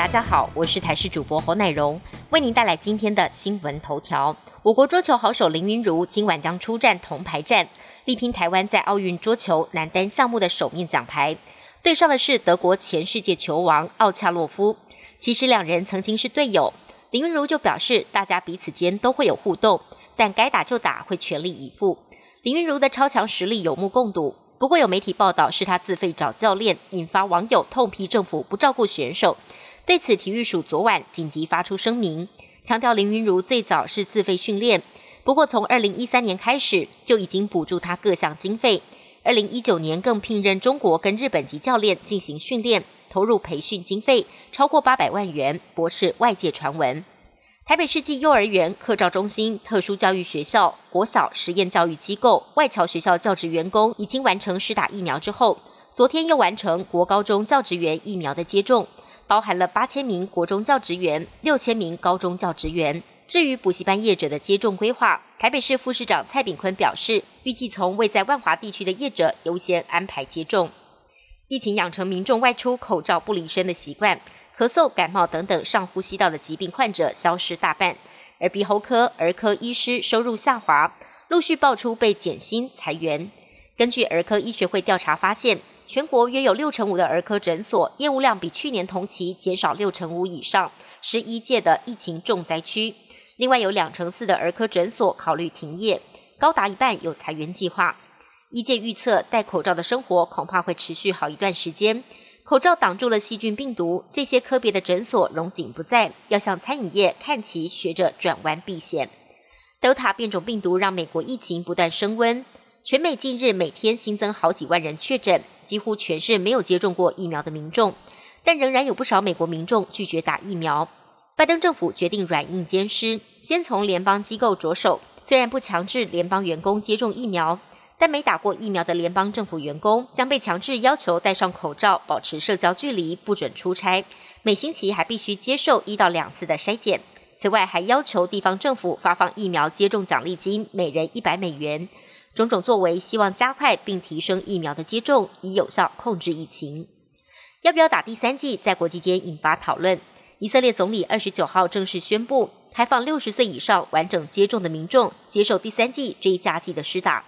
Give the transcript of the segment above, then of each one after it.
大家好，我是台视主播侯乃荣，为您带来今天的新闻头条。我国桌球好手林云如今晚将出战铜牌战，力拼台湾在奥运桌球男单项目的首面奖牌。对上的是德国前世界球王奥恰洛夫。其实两人曾经是队友，林云如就表示，大家彼此间都会有互动，但该打就打，会全力以赴。林云如的超强实力有目共睹。不过有媒体报道是他自费找教练，引发网友痛批政府不照顾选手。对此，体育署昨晚紧急发出声明，强调林昀儒最早是自费训练，不过从二零一三年开始就已经补助他各项经费，二零一九年更聘任中国跟日本籍教练进行训练，投入培训经费超过八百万元，驳斥外界传闻。台北市际幼儿园、课照中心、特殊教育学校、国小实验教育机构、外侨学校教职员工已经完成施打疫苗之后，昨天又完成国高中教职员疫苗的接种，包含了八千名国中教职员、六千名高中教职员。至于补习班业者的接种规划，台北市副市长蔡炳坤表示，预计从未在万华地区的业者优先安排接种。疫情养成民众外出口罩不离身的习惯。咳嗽、感冒等等上呼吸道的疾病患者消失大半，而鼻喉科、儿科医师收入下滑，陆续爆出被减薪裁员。根据儿科医学会调查发现，全国约有六成五的儿科诊所业务量比去年同期减少六成五以上，是一届的疫情重灾区。另外有两成四的儿科诊所考虑停业，高达一半有裁员计划。医界预测，戴口罩的生活恐怕会持续好一段时间。口罩挡住了细菌病毒，这些科别的诊所荣景不再，要向餐饮业看齐，学着转弯避险。Delta 变种病毒让美国疫情不断升温，全美近日每天新增好几万人确诊，几乎全是没有接种过疫苗的民众，但仍然有不少美国民众拒绝打疫苗。拜登政府决定软硬兼施，先从联邦机构着手，虽然不强制联邦员工接种疫苗。但没打过疫苗的联邦政府员工将被强制要求戴上口罩，保持社交距离，不准出差。每星期还必须接受一到两次的筛检。此外，还要求地方政府发放疫苗接种奖励金，每人一百美元。种种作为，希望加快并提升疫苗的接种，以有效控制疫情。要不要打第三剂，在国际间引发讨论。以色列总理二十九号正式宣布，开放六十岁以上完整接种的民众接受第三剂追加剂的施打。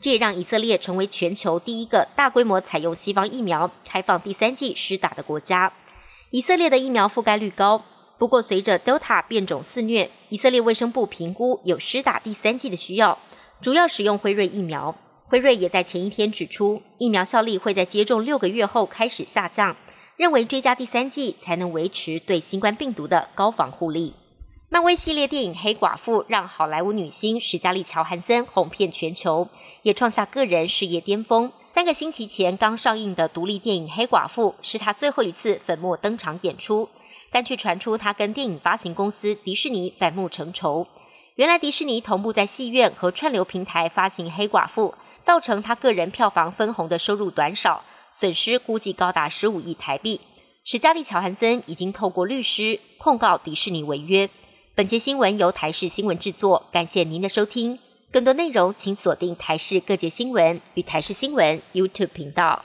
这也让以色列成为全球第一个大规模采用西方疫苗、开放第三剂施打的国家。以色列的疫苗覆盖率高，不过随着 Delta 变种肆虐，以色列卫生部评估有施打第三剂的需要，主要使用辉瑞疫苗。辉瑞也在前一天指出，疫苗效力会在接种六个月后开始下降，认为追加第三剂才能维持对新冠病毒的高防护力。漫威系列电影《黑寡妇》让好莱坞女星史嘉丽·乔韩森红遍全球，也创下个人事业巅峰。三个星期前刚上映的独立电影《黑寡妇》是她最后一次粉墨登场演出，但却传出她跟电影发行公司迪士尼反目成仇。原来迪士尼同步在戏院和串流平台发行《黑寡妇》，造成他个人票房分红的收入短少，损失估计高达十五亿台币。史嘉丽·乔韩森已经透过律师控告迪士尼违约。本节新闻由台视新闻制作，感谢您的收听。更多内容请锁定台视各界新闻与台视新闻 YouTube 频道。